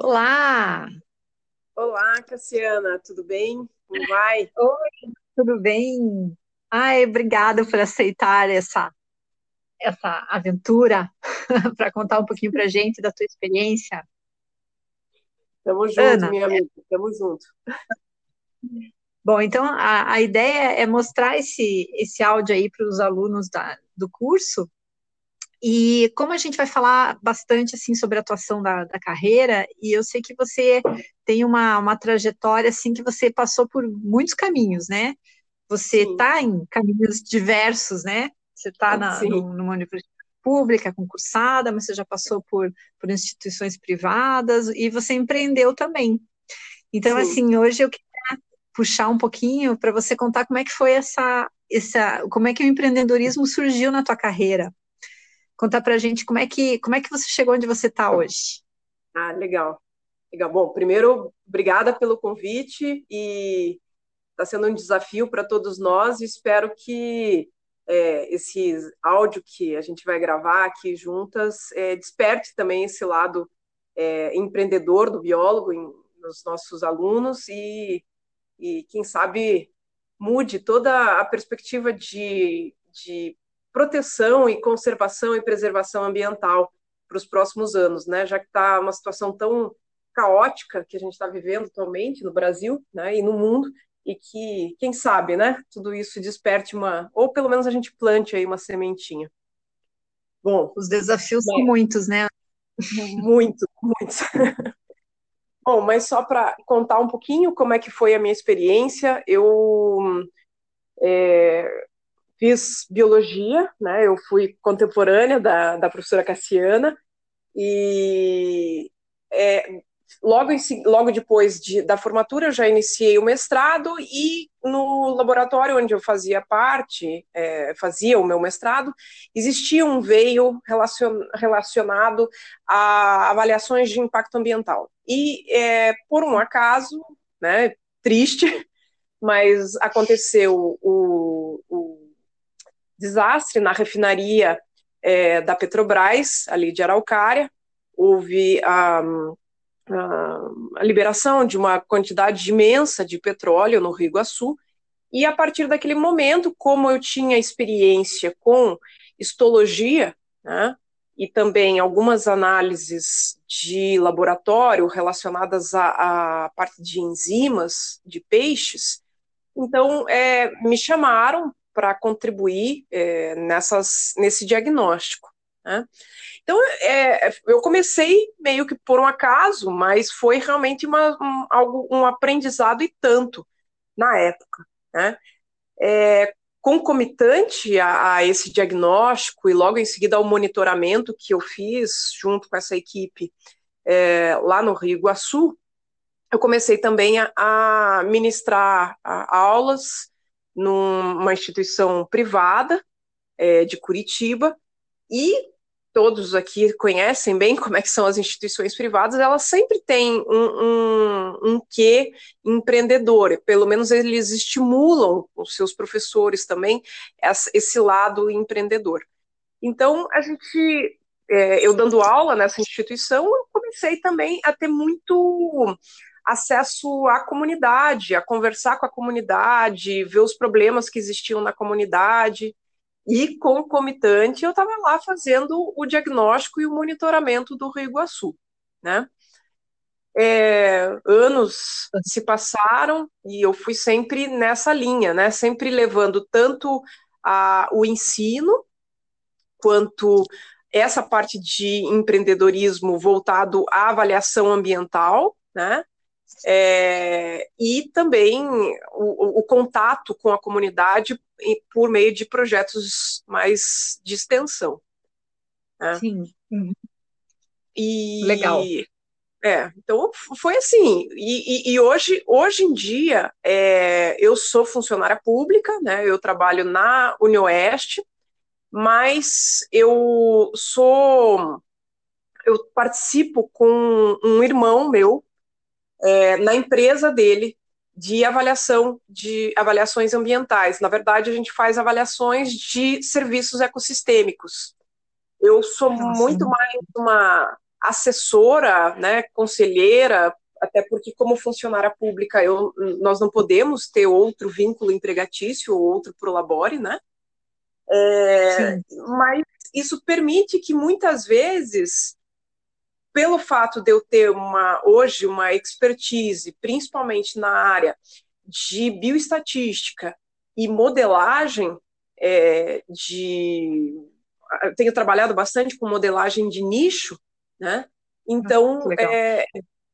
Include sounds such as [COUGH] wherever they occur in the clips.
Olá! Olá, Cassiana, tudo bem? Como vai? Oi, tudo bem? Ai, obrigada por aceitar essa, essa aventura [LAUGHS] para contar um pouquinho para gente da tua experiência. Tamo junto, Ana, minha amiga, tamo junto. Bom, então a, a ideia é mostrar esse, esse áudio aí para os alunos da, do curso e como a gente vai falar bastante assim sobre a atuação da, da carreira, e eu sei que você tem uma, uma trajetória assim que você passou por muitos caminhos, né? Você está em caminhos diversos, né? Você está numa universidade pública, concursada, mas você já passou por, por instituições privadas e você empreendeu também. Então, Sim. assim, hoje eu queria puxar um pouquinho para você contar como é que foi essa, essa, como é que o empreendedorismo surgiu na tua carreira contar para a gente como é que como é que você chegou onde você está hoje. Ah, legal. Legal. Bom, primeiro, obrigada pelo convite e está sendo um desafio para todos nós. E espero que é, esse áudio que a gente vai gravar aqui juntas é, desperte também esse lado é, empreendedor do biólogo em, nos nossos alunos e, e, quem sabe, mude toda a perspectiva de, de proteção e conservação e preservação ambiental para os próximos anos, né? Já que está uma situação tão caótica que a gente está vivendo atualmente no Brasil, né, e no mundo, e que quem sabe, né, tudo isso desperte uma, ou pelo menos a gente plante aí uma sementinha. Bom, os desafios são muitos, né? [LAUGHS] Muitos, muitos. [LAUGHS] Bom, mas só para contar um pouquinho como é que foi a minha experiência, eu é, fiz biologia, né? Eu fui contemporânea da, da professora Cassiana e é, logo, em, logo depois de, da formatura eu já iniciei o mestrado e no laboratório onde eu fazia parte, é, fazia o meu mestrado, existia um veio relacion, relacionado a avaliações de impacto ambiental. E é, por um acaso, né, triste, [LAUGHS] mas aconteceu o, desastre na refinaria é, da Petrobras, ali de Araucária. Houve a, a, a, liberação de uma quantidade imensa de petróleo no Rio Iguaçu, e a partir daquele momento, como eu tinha experiência com histologia, né, e também algumas análises de laboratório relacionadas à, parte de enzimas de peixes, então é, me chamaram para contribuir é, nessas, nesse diagnóstico. Né? Então, é, eu comecei meio que por um acaso, mas foi realmente uma, um, algo, um aprendizado e tanto na época. Né? É, concomitante a, a, esse diagnóstico e logo em seguida ao monitoramento que eu fiz junto com essa equipe é, lá no Rio Iguaçu, eu comecei também a, a ministrar a, aulas numa instituição privada é, de Curitiba e todos aqui conhecem bem como é que são as instituições privadas, elas sempre têm um, um, um quê empreendedor, pelo menos eles estimulam os seus professores também esse lado empreendedor. Então, a gente, é, eu dando aula nessa instituição, eu comecei também a ter muito acesso à comunidade, a conversar com a comunidade, ver os problemas que existiam na comunidade. E, concomitante, eu estava lá fazendo o diagnóstico e o monitoramento do Rio Iguaçu. Né? É, anos se passaram e eu fui sempre nessa linha, né? sempre levando tanto a, o ensino quanto essa parte de empreendedorismo voltado à avaliação ambiental, né? É, e também o, o, contato com a comunidade por meio de projetos mais de extensão. Né? Sim. Uhum. E, Legal. É, então foi assim. E, e, e hoje, hoje em dia, é, eu sou funcionária pública, né? Eu trabalho na UniOeste, mas eu sou, eu participo com um irmão meu é, na empresa dele de avaliação de avaliações ambientais. Na verdade, a gente faz avaliações de serviços ecossistêmicos. Eu sou Nossa. muito mais uma assessora, né, conselheira, até porque como funcionária pública eu, nós não podemos ter outro vínculo empregatício ou outro prolabore, né? É, mas isso permite que muitas vezes, pelo fato de eu ter uma hoje uma expertise, principalmente na área de bioestatística e modelagem é, de eu tenho trabalhado bastante com modelagem de nicho, né? Então, é,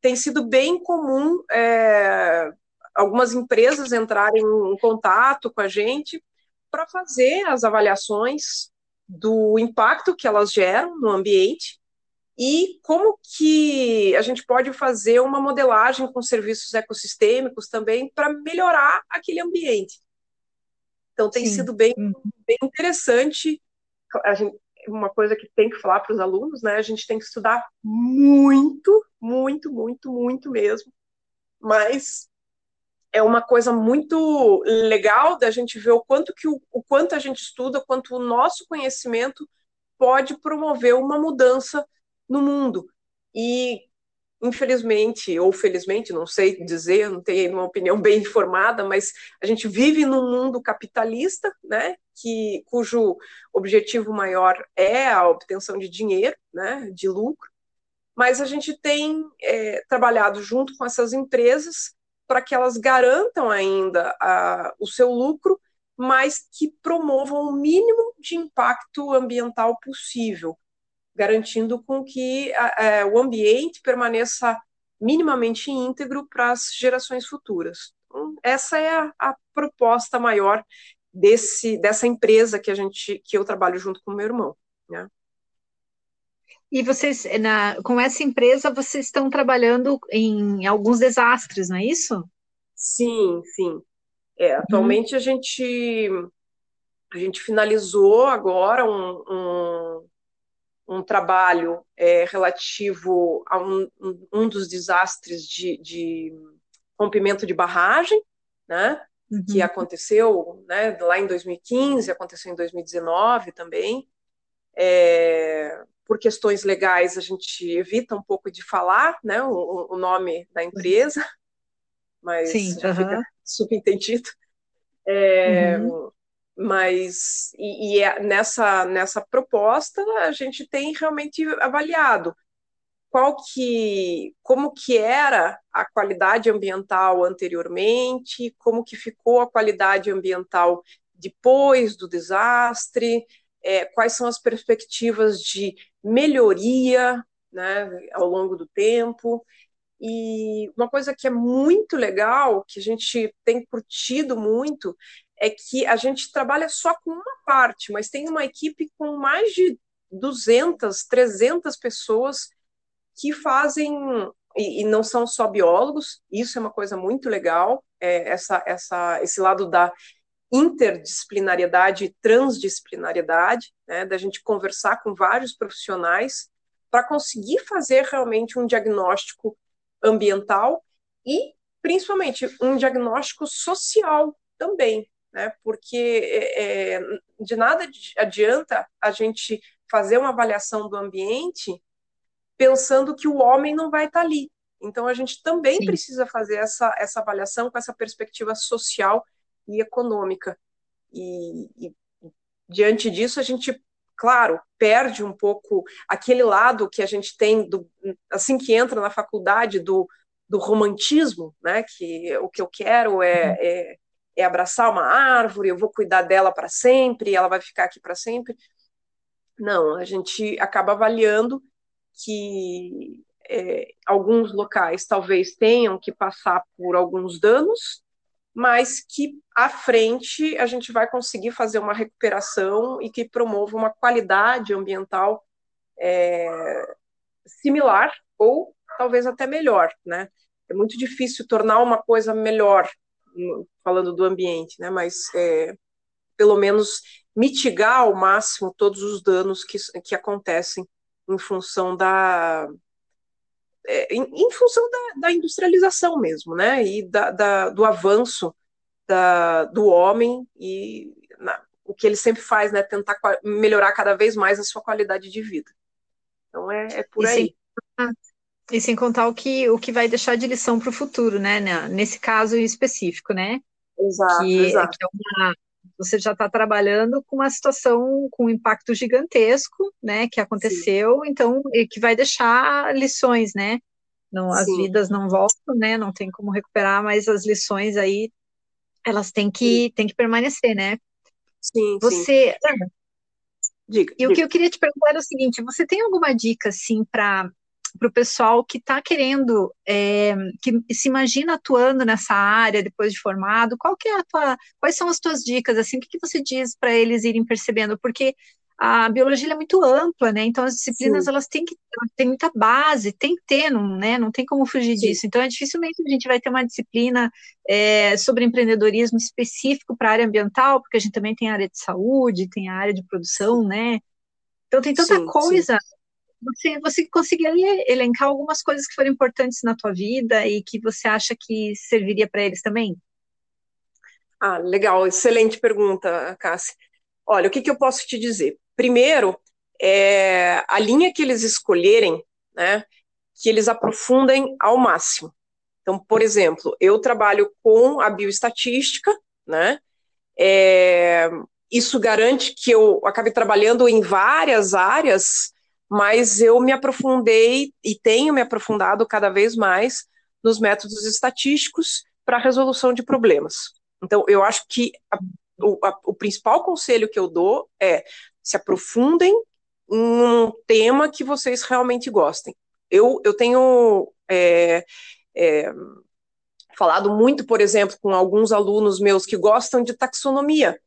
tem sido bem comum é, algumas empresas entrarem em contato com a gente para fazer as avaliações do impacto que elas geram no ambiente e como que a gente pode fazer uma modelagem com serviços ecossistêmicos também para melhorar aquele ambiente. Então tem Sim. sido bem, uhum. bem interessante. Gente, uma coisa que tem que falar para os alunos, né? A gente tem que estudar muito, muito, muito, muito mesmo. Mas é uma coisa muito legal da gente ver o quanto que o, o quanto a gente estuda, quanto o nosso conhecimento pode promover uma mudança no mundo. E infelizmente ou felizmente, não sei dizer, não tenho uma opinião bem informada, mas a gente vive num mundo capitalista, né, que cujo objetivo maior é a obtenção de dinheiro, né, de lucro, mas a gente tem é, trabalhado junto com essas empresas para que elas garantam ainda a, o seu lucro, mas que promovam o mínimo de impacto ambiental possível garantindo com que é, o ambiente permaneça minimamente íntegro para as gerações futuras. Então, essa é a, a, proposta maior desse, dessa empresa que a gente que eu trabalho junto com o meu irmão. Né? E vocês, na, com essa empresa, vocês estão trabalhando em alguns desastres, não é isso? Sim, sim. É, atualmente uhum. a gente a gente finalizou agora um, um, um trabalho é, relativo a um, um dos desastres de, de, rompimento de barragem, né, uhum. que aconteceu né, lá em 2015, aconteceu em 2019 também. É, por questões legais, a gente evita um pouco de falar né, o, o nome da empresa, mas Sim, já uhum. fica [LAUGHS] subentendido. É, uhum mas e, e é nessa nessa proposta a gente tem realmente avaliado qual que como que era a qualidade ambiental anteriormente, como que ficou a qualidade ambiental depois do desastre, é, quais são as perspectivas de melhoria né, ao longo do tempo. E uma coisa que é muito legal, que a gente tem curtido muito, é que a gente trabalha só com uma parte, mas tem uma equipe com mais de 200, 300 pessoas que fazem e, e não são só biólogos. Isso é uma coisa muito legal. É, essa, essa, esse lado da interdisciplinariedade e transdisciplinariedade, né, da gente conversar com vários profissionais para conseguir fazer realmente um diagnóstico ambiental e principalmente um diagnóstico social também, né? Porque é, é, de nada adianta a gente fazer uma avaliação do ambiente pensando que o homem não vai estar ali. Então a gente também Sim. precisa fazer essa, essa avaliação com essa perspectiva social e econômica. E, e diante disso a gente claro, perde um pouco aquele lado que a gente tem do, assim que entra na faculdade do, do romantismo, né? Que o que eu quero é, uhum. é, é abraçar uma árvore, eu vou cuidar dela para sempre, ela vai ficar aqui para sempre. Não, a gente acaba avaliando que é, alguns locais talvez tenham que passar por alguns danos, mas que à frente a gente vai conseguir fazer uma recuperação e que promova uma qualidade ambiental é, similar ou talvez até melhor, né? É muito difícil tornar uma coisa melhor falando do ambiente, né? Mas é, pelo menos mitigar ao máximo todos os danos que, que acontecem em função da é, em, em, função da, da, industrialização mesmo, né? E da, da, do avanço da, do homem e na, o que ele sempre faz, né? Tentar melhorar cada vez mais a sua qualidade de vida. Então é, é por e aí. Sem, e sem contar o que, o que vai deixar de lição para o futuro, né? Nesse caso específico, né? Exato, que, exato. Que é uma, você já está trabalhando com uma situação com um impacto gigantesco, né? Que aconteceu, Sim. então, que vai deixar lições, né? Não, as vidas não voltam, né? Não tem como recuperar, mas as lições aí elas têm que, têm que permanecer, né? Sim. Você. Sim. Diga, e diga. o que eu queria te perguntar era o seguinte: você tem alguma dica, assim, para para o pessoal que está querendo, é, que se imagina atuando nessa área depois de formado, qual que é a tua, quais são as tuas dicas, assim, o que, que você diz para eles irem percebendo? Porque a biologia é muito ampla, né? Então as disciplinas Sim. elas têm que ter muita base, tem que ter, não, né? Não tem como fugir Sim. disso. Então é dificilmente a gente vai ter uma disciplina é, sobre empreendedorismo específico para a área ambiental, porque a gente também tem a área de saúde, tem a área de produção, né? Então tem tanta sim, coisa. Sim. Você, você conseguiria elencar algumas coisas que foram importantes na tua vida e que você acha que serviria para eles também? Ah, legal, excelente pergunta, Cássia. Olha, o que, que eu posso te dizer? Primeiro, é, a linha que eles escolherem, né, que eles aprofundem ao máximo. Então, por exemplo, eu trabalho com a bioestatística, né, é, isso garante que eu acabe trabalhando em várias áreas, mas eu me aprofundei e tenho me aprofundado cada vez mais nos métodos estatísticos para resolução de problemas. Então, eu acho que a, o, a, o principal conselho que eu dou é se aprofundem em um tema que vocês realmente gostem. Eu, eu tenho é, é, falado muito, por exemplo, com alguns alunos meus que gostam de taxonomia.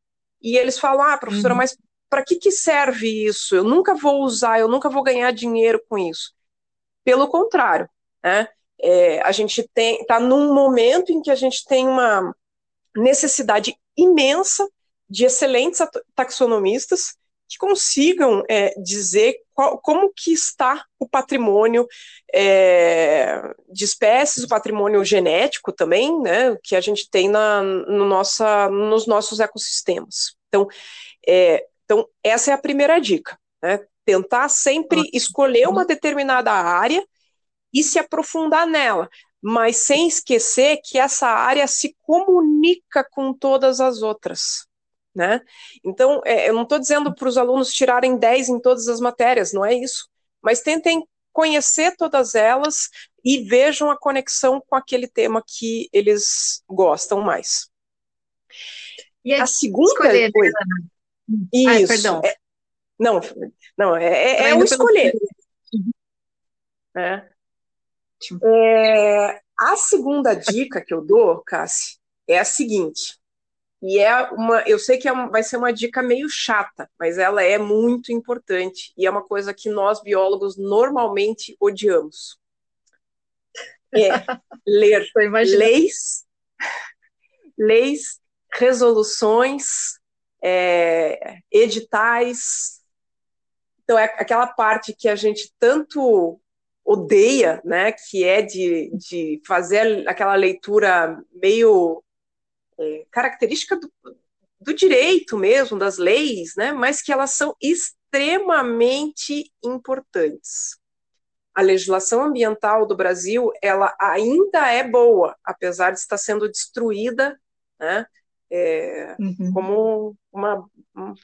E eles falam, ah, professora, uhum. mas para que, que serve isso? Eu nunca vou usar, eu nunca vou ganhar dinheiro com isso. Pelo contrário, né? É, a gente está num momento em que a gente tem uma necessidade imensa de excelentes taxonomistas que consigam é, dizer qual, como que está o patrimônio é, de espécies, o patrimônio genético também, né, que a gente tem na, no nossa, nos nossos ecossistemas. Então, é, então, essa é a primeira dica, né, tentar sempre escolher uma determinada área e se aprofundar nela, mas sem esquecer que essa área se comunica com todas as outras. Né? Então, é, eu não estou dizendo para os alunos tirarem 10 em todas as matérias, não é isso. Mas tentem conhecer todas elas e vejam a conexão com aquele tema que eles gostam mais. E a, a segunda escolher, coisa. Né? Isso. Ai, perdão. É, não, não, é, é, é o escolher. É. É, a segunda dica que eu dou, Cassi, é a seguinte: e é uma, eu sei que é vai ser uma dica meio chata, mas ela é muito importante e é uma coisa que nós biólogos normalmente odiamos. É [LAUGHS] ler leis, leis, resoluções, é, editais. Então é aquela parte que a gente tanto odeia, né, que é de, de fazer aquela leitura meio é, característica do, do direito mesmo, das leis, né, mas que elas são extremamente importantes. A legislação ambiental do Brasil, ela ainda é boa, apesar de estar sendo destruída, né, é, uhum. como uma,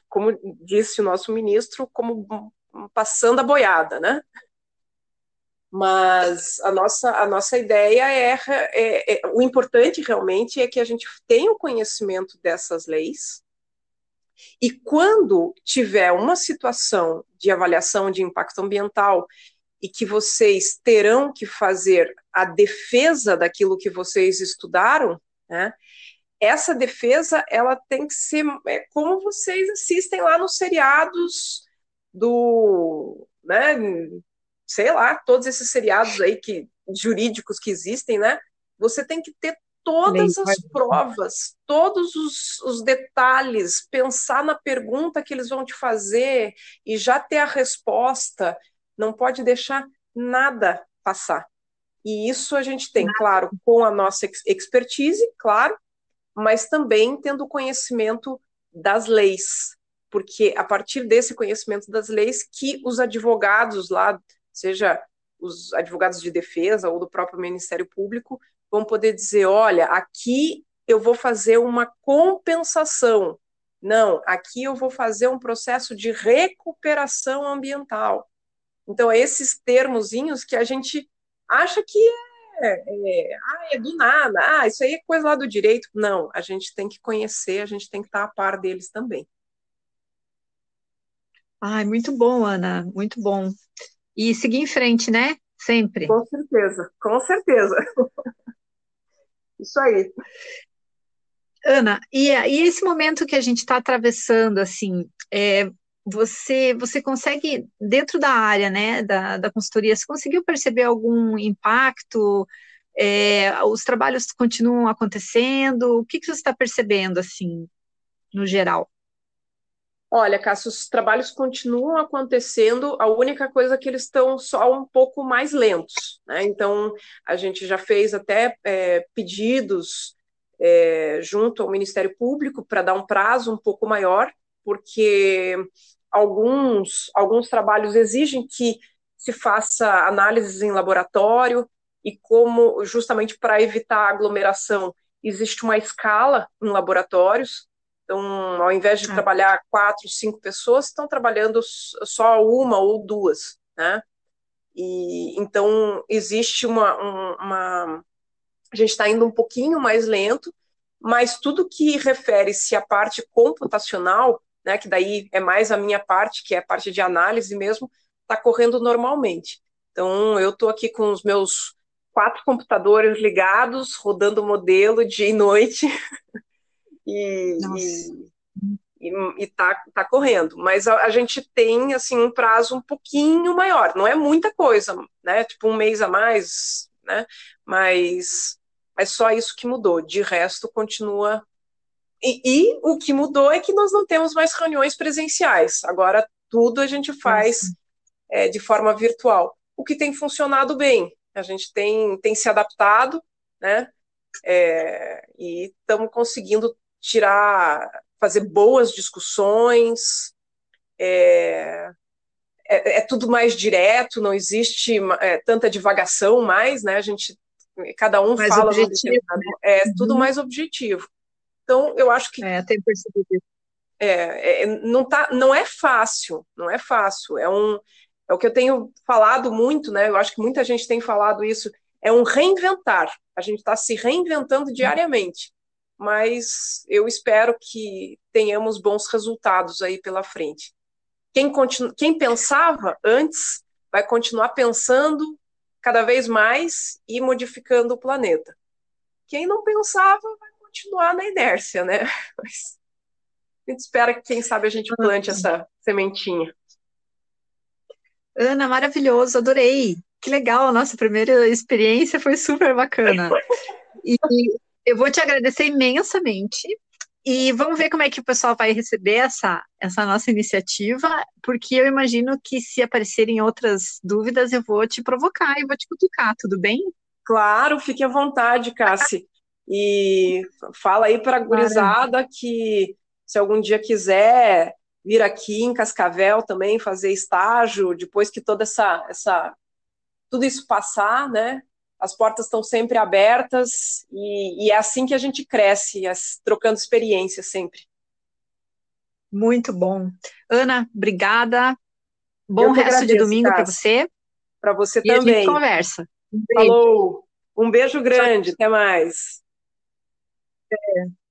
como disse o nosso ministro, como passando a boiada, né? Mas a nossa, a nossa ideia é, é, é, o importante realmente é que a gente tenha o conhecimento dessas leis e quando tiver uma situação de avaliação de impacto ambiental e que vocês terão que fazer a defesa daquilo que vocês estudaram, né? Essa defesa ela tem que ser é, como vocês assistem lá nos seriados do, né, sei lá, todos esses seriados aí que jurídicos que existem, né? Você tem que ter todas as provas, todos os, os, detalhes, pensar na pergunta que eles vão te fazer e já ter a resposta. Não pode deixar nada passar. E isso a gente tem, claro, com a nossa expertise, claro, mas também tendo conhecimento das leis, porque a partir desse conhecimento das leis que os advogados lá seja os advogados de defesa ou do próprio Ministério Público vão poder dizer: olha, aqui eu vou fazer uma compensação. Não, aqui eu vou fazer um processo de recuperação ambiental. Então, esses termozinhos que a gente acha que é, é, ah, é do nada, ah, isso aí é coisa lá do direito. Não, a gente tem que conhecer, a gente tem que estar a par deles também. Ai, muito bom, Ana, muito bom. E seguir em frente, né? Sempre. Com certeza, com certeza. [LAUGHS] Isso aí. Ana, e, e esse momento que a gente está atravessando, assim, é, você, você consegue, dentro da área, né, da, da consultoria, você conseguiu perceber algum impacto? É, os trabalhos continuam acontecendo? O que, que você está percebendo, assim, no geral? Olha, Cássio, os trabalhos continuam acontecendo, a única coisa é que eles estão só um pouco mais lentos. Né? Então, a gente já fez até é, pedidos é, junto ao Ministério Público para dar um prazo um pouco maior, porque alguns, alguns trabalhos exigem que se faça análises em laboratório, e como, justamente para evitar aglomeração, existe uma escala em laboratórios, então, ao invés de ah. trabalhar quatro, cinco pessoas, estão trabalhando só uma ou duas, né? E então existe uma, uma a gente está indo um pouquinho mais lento, mas tudo que refere-se à parte computacional, né, que daí é mais a minha parte, que é a parte de análise mesmo, está correndo normalmente. Então, eu estou aqui com os meus quatro computadores ligados, rodando o modelo dia e noite, [LAUGHS] e, e, e, tá, tá correndo. Mas a, a, gente tem assim um prazo um pouquinho maior, não é muita coisa, né? Tipo um mês a mais, né? Mas é só isso que mudou. De resto, continua. E, e o que mudou é que nós não temos mais reuniões presenciais. Agora tudo a gente faz é, de forma virtual, o que tem funcionado bem. A gente tem, tem se adaptado, né? É, e estamos conseguindo tirar, fazer boas discussões, é, é, é tudo mais direto, não existe é, tanta divagação mais, né? A gente, cada um mais fala objetivo, né? é uhum. tudo mais objetivo. Então, eu acho que é, tem percebido isso. É, é, não tá, não é fácil, não é fácil. É um, é o que eu tenho falado muito, né? Eu acho que muita gente tem falado isso. É um reinventar. A gente está se reinventando diariamente mas eu espero que tenhamos bons resultados aí pela frente. Quem, continu... Quem pensava antes vai continuar pensando cada vez mais e modificando o planeta. Quem não pensava vai continuar na inércia, né? [LAUGHS] Mas a gente espera que, quem sabe, a gente plante essa sementinha. Ana, maravilhoso, adorei. Que legal, a nossa primeira experiência foi super bacana. [LAUGHS] E eu vou te agradecer imensamente. E vamos ver como é que o pessoal vai receber essa, essa nossa iniciativa, porque eu imagino que se aparecerem outras dúvidas, eu vou te provocar e vou te cutucar, tudo bem? Claro, fique à vontade, Cassi. E fala aí para a gurizada que se algum dia quiser vir aqui em Cascavel também fazer estágio, depois que toda essa, essa tudo isso passar, né? as portas estão sempre abertas e, e, é assim que a gente cresce, as, trocando experiências sempre. Muito bom. Ana, obrigada. Bom resto agradeço, de domingo para você. Para você e também. A gente conversa. Um Falou. Um beijo grande. Até mais. É.